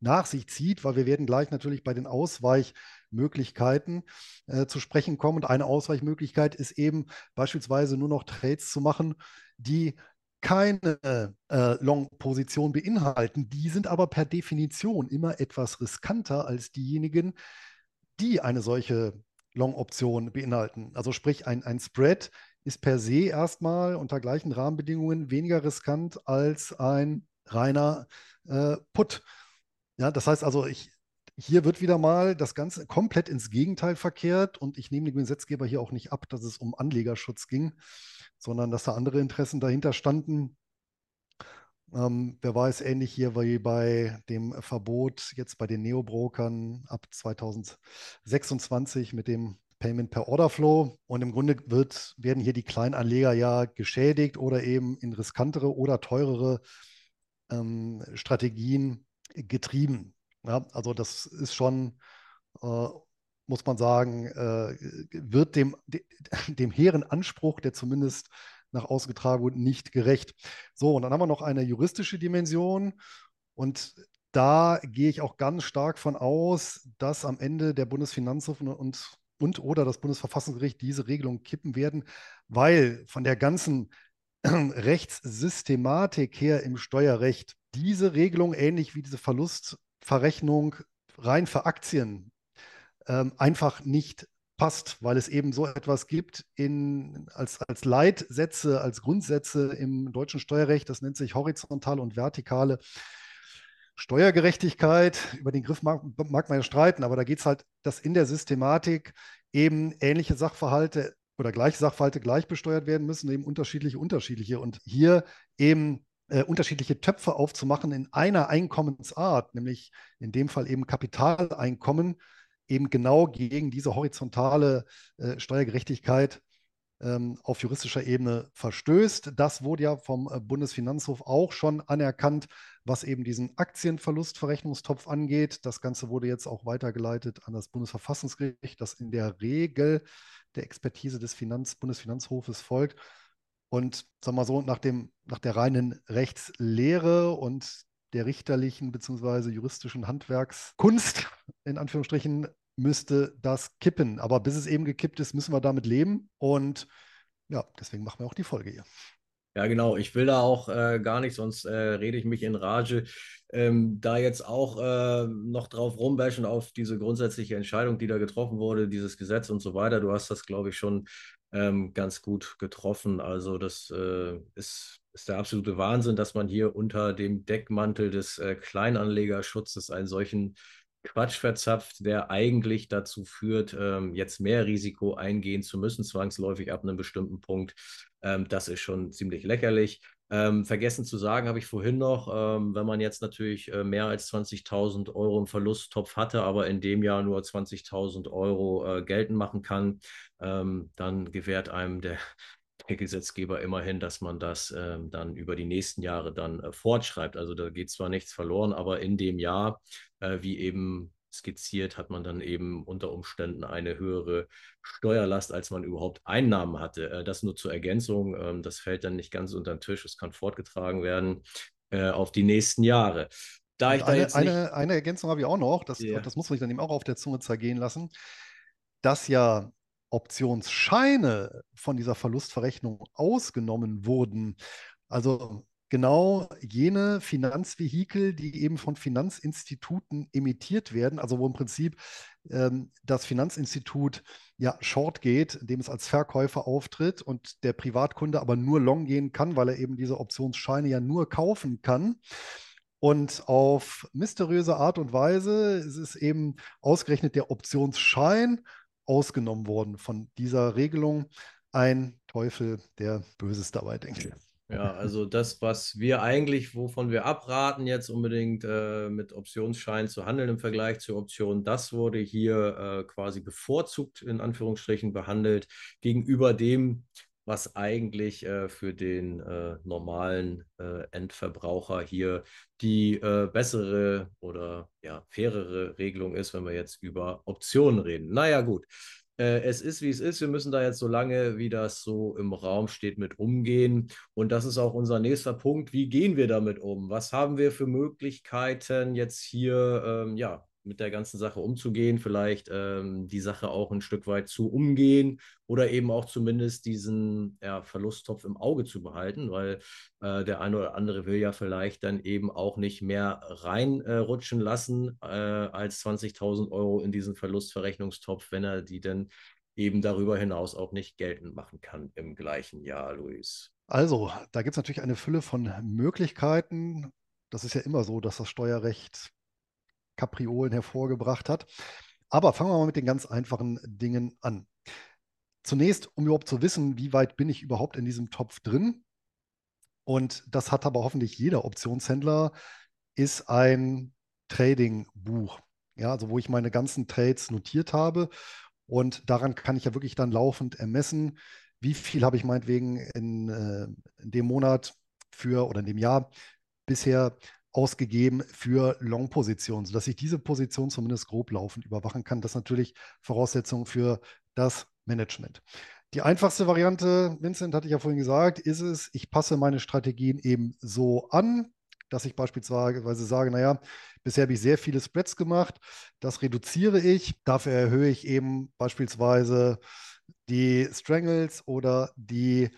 nach sich zieht, weil wir werden gleich natürlich bei den Ausweichmöglichkeiten äh, zu sprechen kommen. Und eine Ausweichmöglichkeit ist eben beispielsweise nur noch Trades zu machen, die keine äh, Long-Position beinhalten. Die sind aber per Definition immer etwas riskanter als diejenigen, die eine solche Long-Option beinhalten. Also sprich, ein, ein Spread ist per se erstmal unter gleichen Rahmenbedingungen weniger riskant als ein reiner äh, Put. Ja, das heißt also, ich, hier wird wieder mal das Ganze komplett ins Gegenteil verkehrt und ich nehme dem Gesetzgeber hier auch nicht ab, dass es um Anlegerschutz ging, sondern dass da andere Interessen dahinter standen. Ähm, wer weiß, ähnlich hier wie bei dem Verbot jetzt bei den Neobrokern ab 2026 mit dem Payment per Order Flow. Und im Grunde wird, werden hier die Kleinanleger ja geschädigt oder eben in riskantere oder teurere ähm, Strategien getrieben. Ja, also das ist schon, äh, muss man sagen, äh, wird dem, [LAUGHS] dem hehren Anspruch, der zumindest nach außen getragen wurde, nicht gerecht. So, und dann haben wir noch eine juristische Dimension. Und da gehe ich auch ganz stark von aus, dass am Ende der Bundesfinanzhof und, und oder das Bundesverfassungsgericht diese Regelung kippen werden, weil von der ganzen [CLEARS THROAT] Rechtssystematik her im Steuerrecht diese Regelung, ähnlich wie diese Verlustverrechnung rein für Aktien, ähm, einfach nicht passt, weil es eben so etwas gibt in, als, als Leitsätze, als Grundsätze im deutschen Steuerrecht. Das nennt sich horizontale und vertikale Steuergerechtigkeit. Über den Griff mag, mag man ja streiten, aber da geht es halt, dass in der Systematik eben ähnliche Sachverhalte oder gleiche Sachverhalte gleich besteuert werden müssen, eben unterschiedliche, unterschiedliche. Und hier eben äh, unterschiedliche Töpfe aufzumachen in einer Einkommensart, nämlich in dem Fall eben Kapitaleinkommen, eben genau gegen diese horizontale äh, Steuergerechtigkeit ähm, auf juristischer Ebene verstößt. Das wurde ja vom äh, Bundesfinanzhof auch schon anerkannt, was eben diesen Aktienverlustverrechnungstopf angeht. Das Ganze wurde jetzt auch weitergeleitet an das Bundesverfassungsgericht, das in der Regel der Expertise des Finanz Bundesfinanzhofes folgt. Und sagen wir mal so, nach, dem, nach der reinen Rechtslehre und der richterlichen bzw. juristischen Handwerkskunst, in Anführungsstrichen, müsste das kippen. Aber bis es eben gekippt ist, müssen wir damit leben. Und ja, deswegen machen wir auch die Folge hier. Ja, genau. Ich will da auch äh, gar nicht, sonst äh, rede ich mich in Rage. Ähm, da jetzt auch äh, noch drauf rumbashen auf diese grundsätzliche Entscheidung, die da getroffen wurde, dieses Gesetz und so weiter. Du hast das, glaube ich, schon ähm, ganz gut getroffen. Also das äh, ist, ist der absolute Wahnsinn, dass man hier unter dem Deckmantel des äh, Kleinanlegerschutzes einen solchen Quatsch verzapft, der eigentlich dazu führt, ähm, jetzt mehr Risiko eingehen zu müssen, zwangsläufig ab einem bestimmten Punkt. Ähm, das ist schon ziemlich lächerlich. Ähm, vergessen zu sagen habe ich vorhin noch, ähm, wenn man jetzt natürlich äh, mehr als 20.000 Euro im Verlusttopf hatte, aber in dem Jahr nur 20.000 Euro äh, geltend machen kann, ähm, dann gewährt einem der, der Gesetzgeber immerhin, dass man das ähm, dann über die nächsten Jahre dann äh, fortschreibt. Also da geht zwar nichts verloren, aber in dem Jahr, äh, wie eben skizziert, hat man dann eben unter Umständen eine höhere Steuerlast, als man überhaupt Einnahmen hatte. Äh, das nur zur Ergänzung. Ähm, das fällt dann nicht ganz unter den Tisch. Es kann fortgetragen werden äh, auf die nächsten Jahre. Da ich da eine, eine, eine, Ergänzung habe ich auch noch, das, yeah. das muss man sich dann eben auch auf der Zunge zergehen lassen, dass ja Optionsscheine von dieser Verlustverrechnung ausgenommen wurden. Also genau jene Finanzvehikel, die eben von Finanzinstituten emittiert werden, also wo im Prinzip ähm, das Finanzinstitut ja short geht, indem es als Verkäufer auftritt und der Privatkunde aber nur long gehen kann, weil er eben diese Optionsscheine ja nur kaufen kann. Und auf mysteriöse Art und Weise ist es eben ausgerechnet der Optionsschein ausgenommen worden von dieser Regelung. Ein Teufel, der Böses dabei denkt. Ja, also das, was wir eigentlich, wovon wir abraten, jetzt unbedingt äh, mit Optionsschein zu handeln im Vergleich zur Option, das wurde hier äh, quasi bevorzugt in Anführungsstrichen behandelt gegenüber dem, was eigentlich äh, für den äh, normalen äh, Endverbraucher hier die äh, bessere oder ja, fairere Regelung ist, wenn wir jetzt über Optionen reden. Naja, gut. Äh, es ist, wie es ist. Wir müssen da jetzt so lange, wie das so im Raum steht, mit umgehen. Und das ist auch unser nächster Punkt. Wie gehen wir damit um? Was haben wir für Möglichkeiten jetzt hier, ähm, ja, mit der ganzen Sache umzugehen, vielleicht ähm, die Sache auch ein Stück weit zu umgehen oder eben auch zumindest diesen ja, Verlusttopf im Auge zu behalten, weil äh, der eine oder andere will ja vielleicht dann eben auch nicht mehr reinrutschen äh, lassen äh, als 20.000 Euro in diesen Verlustverrechnungstopf, wenn er die dann eben darüber hinaus auch nicht geltend machen kann im gleichen Jahr, Luis. Also, da gibt es natürlich eine Fülle von Möglichkeiten. Das ist ja immer so, dass das Steuerrecht Kapriolen hervorgebracht hat. Aber fangen wir mal mit den ganz einfachen Dingen an. Zunächst, um überhaupt zu wissen, wie weit bin ich überhaupt in diesem Topf drin. Und das hat aber hoffentlich jeder Optionshändler, ist ein Trading-Buch. Ja, also wo ich meine ganzen Trades notiert habe. Und daran kann ich ja wirklich dann laufend ermessen, wie viel habe ich meinetwegen in, äh, in dem Monat für oder in dem Jahr bisher ausgegeben für Long-Positionen, sodass ich diese Position zumindest grob laufend überwachen kann. Das ist natürlich Voraussetzung für das Management. Die einfachste Variante, Vincent hatte ich ja vorhin gesagt, ist es, ich passe meine Strategien eben so an, dass ich beispielsweise sage, naja, bisher habe ich sehr viele Spreads gemacht, das reduziere ich, dafür erhöhe ich eben beispielsweise die Strangles oder die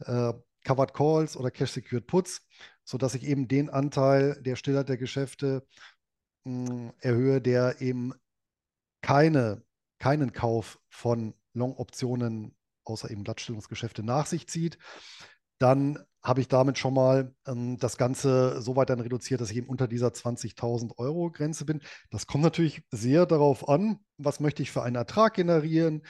äh, Covered Calls oder Cash Secured Puts sodass ich eben den Anteil der Stillhaltergeschäfte hm, erhöhe, der eben keine, keinen Kauf von Long-Optionen außer eben Glattstellungsgeschäfte nach sich zieht. Dann habe ich damit schon mal ähm, das Ganze so weit dann reduziert, dass ich eben unter dieser 20.000 Euro Grenze bin. Das kommt natürlich sehr darauf an, was möchte ich für einen Ertrag generieren,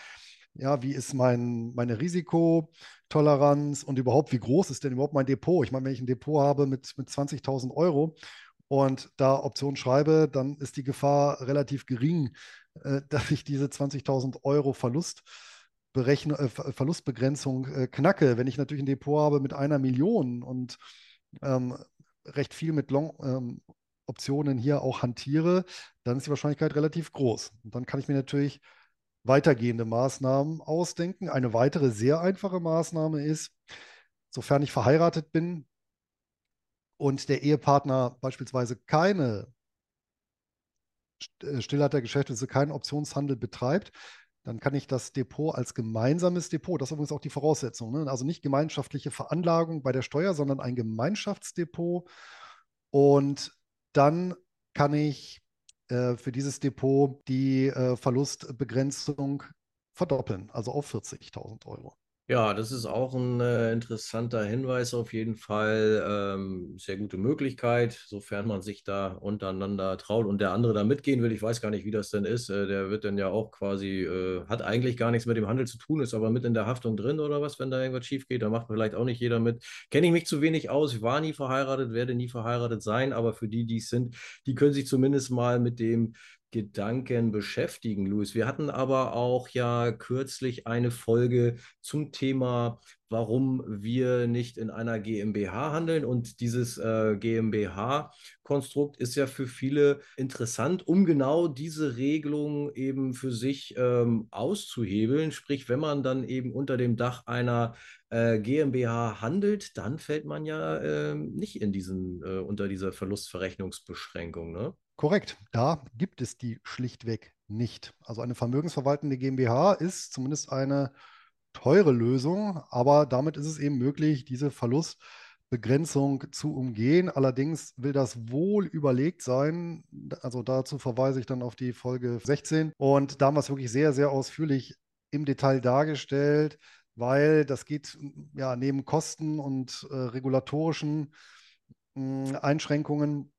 ja, wie ist mein, meine Risikotoleranz und überhaupt, wie groß ist denn überhaupt mein Depot? Ich meine, wenn ich ein Depot habe mit, mit 20.000 Euro und da Option schreibe, dann ist die Gefahr relativ gering, äh, [LAUGHS] dass ich diese 20.000 Euro Verlust äh, Verlustbegrenzung äh, knacke. Wenn ich natürlich ein Depot habe mit einer Million und ähm, recht viel mit Long, ähm, Optionen hier auch hantiere, dann ist die Wahrscheinlichkeit relativ groß. Und dann kann ich mir natürlich weitergehende Maßnahmen ausdenken. Eine weitere sehr einfache Maßnahme ist, sofern ich verheiratet bin und der Ehepartner beispielsweise keine äh, Stillhaltergeschäfte, also keinen Optionshandel betreibt, dann kann ich das Depot als gemeinsames Depot, das ist übrigens auch die Voraussetzung, ne? also nicht gemeinschaftliche Veranlagung bei der Steuer, sondern ein Gemeinschaftsdepot. Und dann kann ich äh, für dieses Depot die äh, Verlustbegrenzung verdoppeln, also auf 40.000 Euro. Ja, das ist auch ein äh, interessanter Hinweis auf jeden Fall. Ähm, sehr gute Möglichkeit, sofern man sich da untereinander traut und der andere da mitgehen will. Ich weiß gar nicht, wie das denn ist. Äh, der wird dann ja auch quasi, äh, hat eigentlich gar nichts mit dem Handel zu tun, ist aber mit in der Haftung drin oder was, wenn da irgendwas schief geht. Da macht vielleicht auch nicht jeder mit. Kenne ich mich zu wenig aus. Ich war nie verheiratet, werde nie verheiratet sein, aber für die, die es sind, die können sich zumindest mal mit dem Gedanken beschäftigen, Luis. Wir hatten aber auch ja kürzlich eine Folge zum Thema, warum wir nicht in einer GmbH handeln. Und dieses äh, GmbH-Konstrukt ist ja für viele interessant, um genau diese Regelung eben für sich ähm, auszuhebeln. Sprich, wenn man dann eben unter dem Dach einer äh, GmbH handelt, dann fällt man ja äh, nicht in diesen, äh, unter dieser Verlustverrechnungsbeschränkung. Ne? Korrekt, da gibt es die schlichtweg nicht. Also eine vermögensverwaltende GmbH ist zumindest eine teure Lösung, aber damit ist es eben möglich, diese Verlustbegrenzung zu umgehen. Allerdings will das wohl überlegt sein. Also dazu verweise ich dann auf die Folge 16. Und da haben wir es wirklich sehr, sehr ausführlich im Detail dargestellt, weil das geht ja neben Kosten und äh, regulatorischen mh, Einschränkungen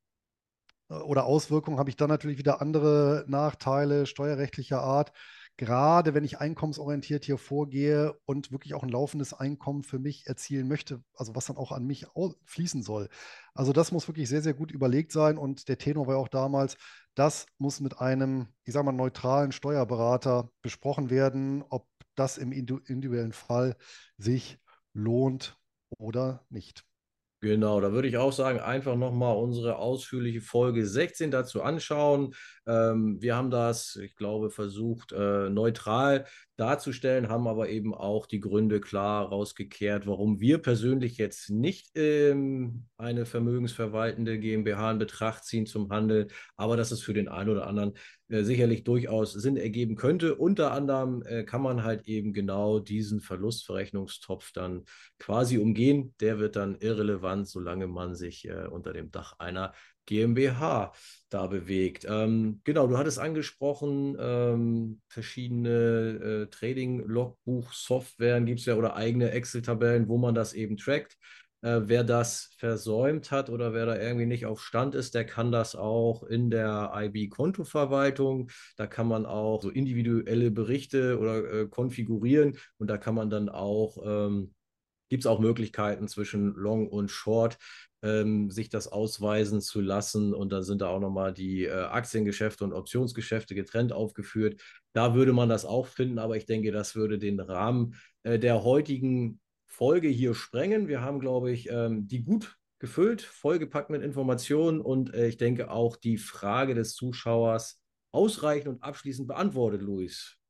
oder Auswirkungen habe ich dann natürlich wieder andere Nachteile steuerrechtlicher Art. Gerade wenn ich einkommensorientiert hier vorgehe und wirklich auch ein laufendes Einkommen für mich erzielen möchte, also was dann auch an mich fließen soll. Also das muss wirklich sehr, sehr gut überlegt sein und der Tenor war ja auch damals, das muss mit einem, ich sage mal, neutralen Steuerberater besprochen werden, ob das im individuellen Fall sich lohnt oder nicht. Genau, da würde ich auch sagen, einfach nochmal unsere ausführliche Folge 16 dazu anschauen. Ähm, wir haben das, ich glaube, versucht, äh, neutral darzustellen, haben aber eben auch die Gründe klar rausgekehrt, warum wir persönlich jetzt nicht ähm, eine vermögensverwaltende GmbH in Betracht ziehen zum Handel, aber dass es für den einen oder anderen äh, sicherlich durchaus Sinn ergeben könnte. Unter anderem äh, kann man halt eben genau diesen Verlustverrechnungstopf dann quasi umgehen. Der wird dann irrelevant, solange man sich äh, unter dem Dach einer GmbH da bewegt. Ähm, genau, du hattest angesprochen, ähm, verschiedene äh, Trading-Logbuch-Softwaren gibt es ja oder eigene Excel-Tabellen, wo man das eben trackt. Äh, wer das versäumt hat oder wer da irgendwie nicht auf Stand ist, der kann das auch in der IB-Kontoverwaltung. Da kann man auch so individuelle Berichte oder äh, konfigurieren und da kann man dann auch ähm, gibt es auch Möglichkeiten zwischen Long und Short, ähm, sich das ausweisen zu lassen. Und dann sind da auch nochmal die äh, Aktiengeschäfte und Optionsgeschäfte getrennt aufgeführt. Da würde man das auch finden, aber ich denke, das würde den Rahmen äh, der heutigen Folge hier sprengen. Wir haben, glaube ich, ähm, die gut gefüllt, vollgepackt mit Informationen und äh, ich denke auch die Frage des Zuschauers ausreichend und abschließend beantwortet, Luis.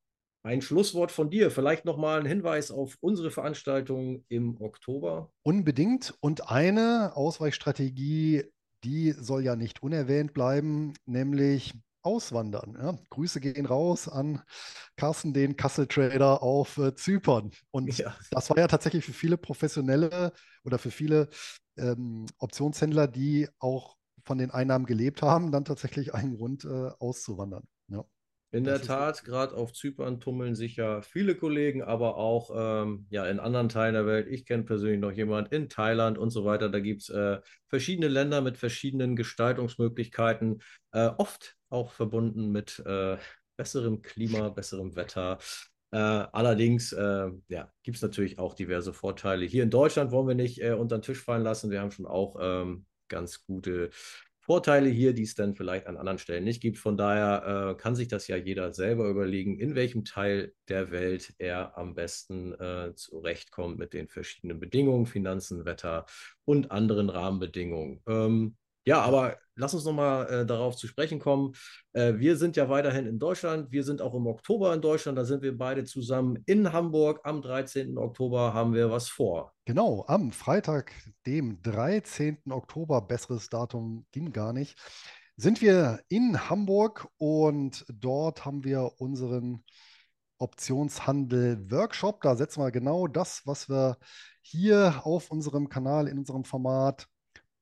Ein Schlusswort von dir, vielleicht nochmal ein Hinweis auf unsere Veranstaltung im Oktober. Unbedingt. Und eine Ausweichstrategie, die soll ja nicht unerwähnt bleiben, nämlich auswandern. Ja. Grüße gehen raus an Carsten, den Kassel-Trader auf äh, Zypern. Und ja. das war ja tatsächlich für viele Professionelle oder für viele ähm, Optionshändler, die auch von den Einnahmen gelebt haben, dann tatsächlich einen Grund äh, auszuwandern. Ja. In der Tat, gerade auf Zypern tummeln sich ja viele Kollegen, aber auch ähm, ja, in anderen Teilen der Welt. Ich kenne persönlich noch jemanden in Thailand und so weiter. Da gibt es äh, verschiedene Länder mit verschiedenen Gestaltungsmöglichkeiten, äh, oft auch verbunden mit äh, besserem Klima, besserem Wetter. Äh, allerdings äh, ja, gibt es natürlich auch diverse Vorteile. Hier in Deutschland wollen wir nicht äh, unter den Tisch fallen lassen. Wir haben schon auch ähm, ganz gute Vorteile hier, die es dann vielleicht an anderen Stellen nicht gibt. Von daher äh, kann sich das ja jeder selber überlegen, in welchem Teil der Welt er am besten äh, zurechtkommt mit den verschiedenen Bedingungen, Finanzen, Wetter und anderen Rahmenbedingungen. Ähm, ja, aber lass uns nochmal äh, darauf zu sprechen kommen. Äh, wir sind ja weiterhin in Deutschland. Wir sind auch im Oktober in Deutschland. Da sind wir beide zusammen in Hamburg. Am 13. Oktober haben wir was vor. Genau, am Freitag, dem 13. Oktober, besseres Datum ging gar nicht, sind wir in Hamburg und dort haben wir unseren Optionshandel-Workshop. Da setzen wir genau das, was wir hier auf unserem Kanal, in unserem Format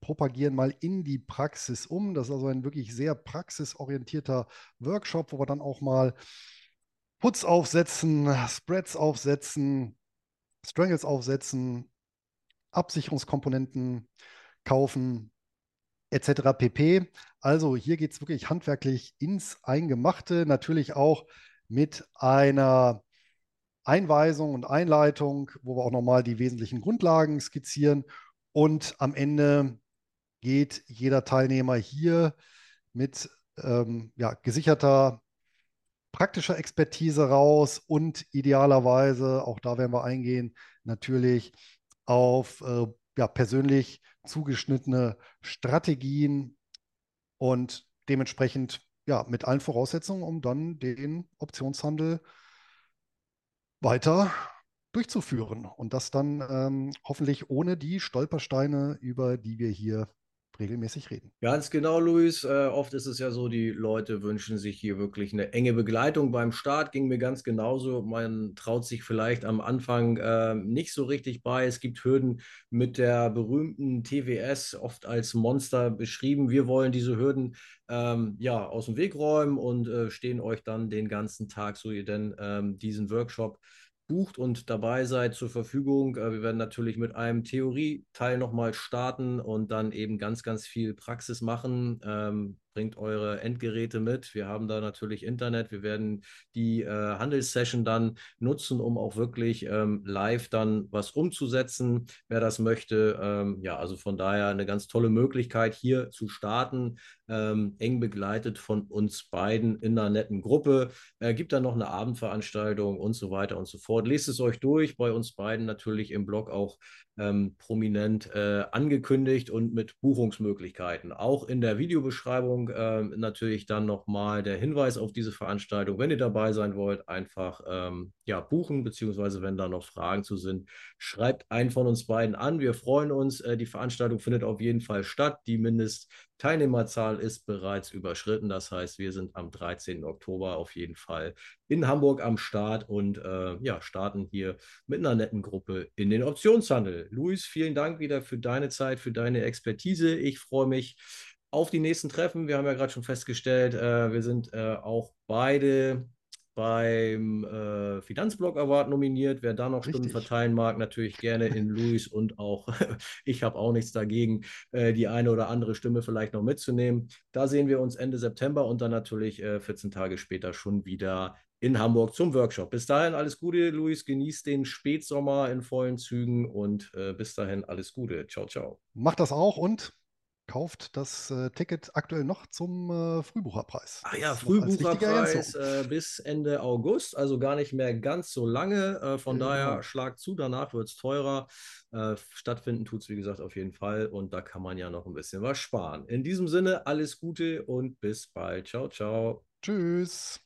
propagieren mal in die Praxis um. Das ist also ein wirklich sehr praxisorientierter Workshop, wo wir dann auch mal Puts aufsetzen, Spreads aufsetzen, Strangles aufsetzen, Absicherungskomponenten kaufen, etc. pp. Also hier geht es wirklich handwerklich ins Eingemachte, natürlich auch mit einer Einweisung und Einleitung, wo wir auch nochmal die wesentlichen Grundlagen skizzieren und am Ende geht jeder Teilnehmer hier mit ähm, ja, gesicherter praktischer Expertise raus und idealerweise, auch da werden wir eingehen, natürlich auf äh, ja, persönlich zugeschnittene Strategien und dementsprechend ja, mit allen Voraussetzungen, um dann den Optionshandel weiter durchzuführen. Und das dann ähm, hoffentlich ohne die Stolpersteine, über die wir hier regelmäßig reden. Ganz genau, Luis. Äh, oft ist es ja so, die Leute wünschen sich hier wirklich eine enge Begleitung beim Start. Ging mir ganz genauso. Man traut sich vielleicht am Anfang äh, nicht so richtig bei. Es gibt Hürden mit der berühmten TWS, oft als Monster beschrieben. Wir wollen diese Hürden ähm, ja aus dem Weg räumen und äh, stehen euch dann den ganzen Tag, so ihr denn ähm, diesen Workshop bucht und dabei seid zur Verfügung. Äh, wir werden natürlich mit einem Theorieteil nochmal starten und dann eben ganz, ganz viel Praxis machen. Bringt eure Endgeräte mit. Wir haben da natürlich Internet. Wir werden die äh, Handelssession dann nutzen, um auch wirklich ähm, live dann was umzusetzen, wer das möchte. Ähm, ja, also von daher eine ganz tolle Möglichkeit hier zu starten, ähm, eng begleitet von uns beiden in einer netten Gruppe. Äh, gibt dann noch eine Abendveranstaltung und so weiter und so fort. Lest es euch durch, bei uns beiden natürlich im Blog auch ähm, prominent äh, angekündigt und mit Buchungsmöglichkeiten. Auch in der Videobeschreibung äh, natürlich dann nochmal der Hinweis auf diese Veranstaltung. Wenn ihr dabei sein wollt, einfach ähm, ja, buchen, beziehungsweise wenn da noch Fragen zu sind, schreibt einen von uns beiden an. Wir freuen uns. Äh, die Veranstaltung findet auf jeden Fall statt. Die Mindestteilnehmerzahl ist bereits überschritten. Das heißt, wir sind am 13. Oktober auf jeden Fall in Hamburg am Start und äh, ja, starten hier mit einer netten Gruppe in den Optionshandel. Luis, vielen Dank wieder für deine Zeit, für deine Expertise. Ich freue mich auf die nächsten Treffen. Wir haben ja gerade schon festgestellt, äh, wir sind äh, auch beide beim äh, Finanzblog Award nominiert. Wer da noch Richtig. Stimmen verteilen mag, natürlich gerne in Luis [LAUGHS] und auch [LAUGHS] ich habe auch nichts dagegen, äh, die eine oder andere Stimme vielleicht noch mitzunehmen. Da sehen wir uns Ende September und dann natürlich äh, 14 Tage später schon wieder in Hamburg zum Workshop. Bis dahin alles Gute, Luis. Genießt den Spätsommer in vollen Zügen und äh, bis dahin alles Gute. Ciao, ciao. Macht das auch und kauft das äh, Ticket aktuell noch zum äh, Frühbucherpreis. Ah ja, Frühbucherpreis äh, bis Ende August, also gar nicht mehr ganz so lange. Äh, von genau. daher schlag zu, danach wird es teurer. Äh, stattfinden tut es, wie gesagt, auf jeden Fall. Und da kann man ja noch ein bisschen was sparen. In diesem Sinne, alles Gute und bis bald. Ciao, ciao. Tschüss.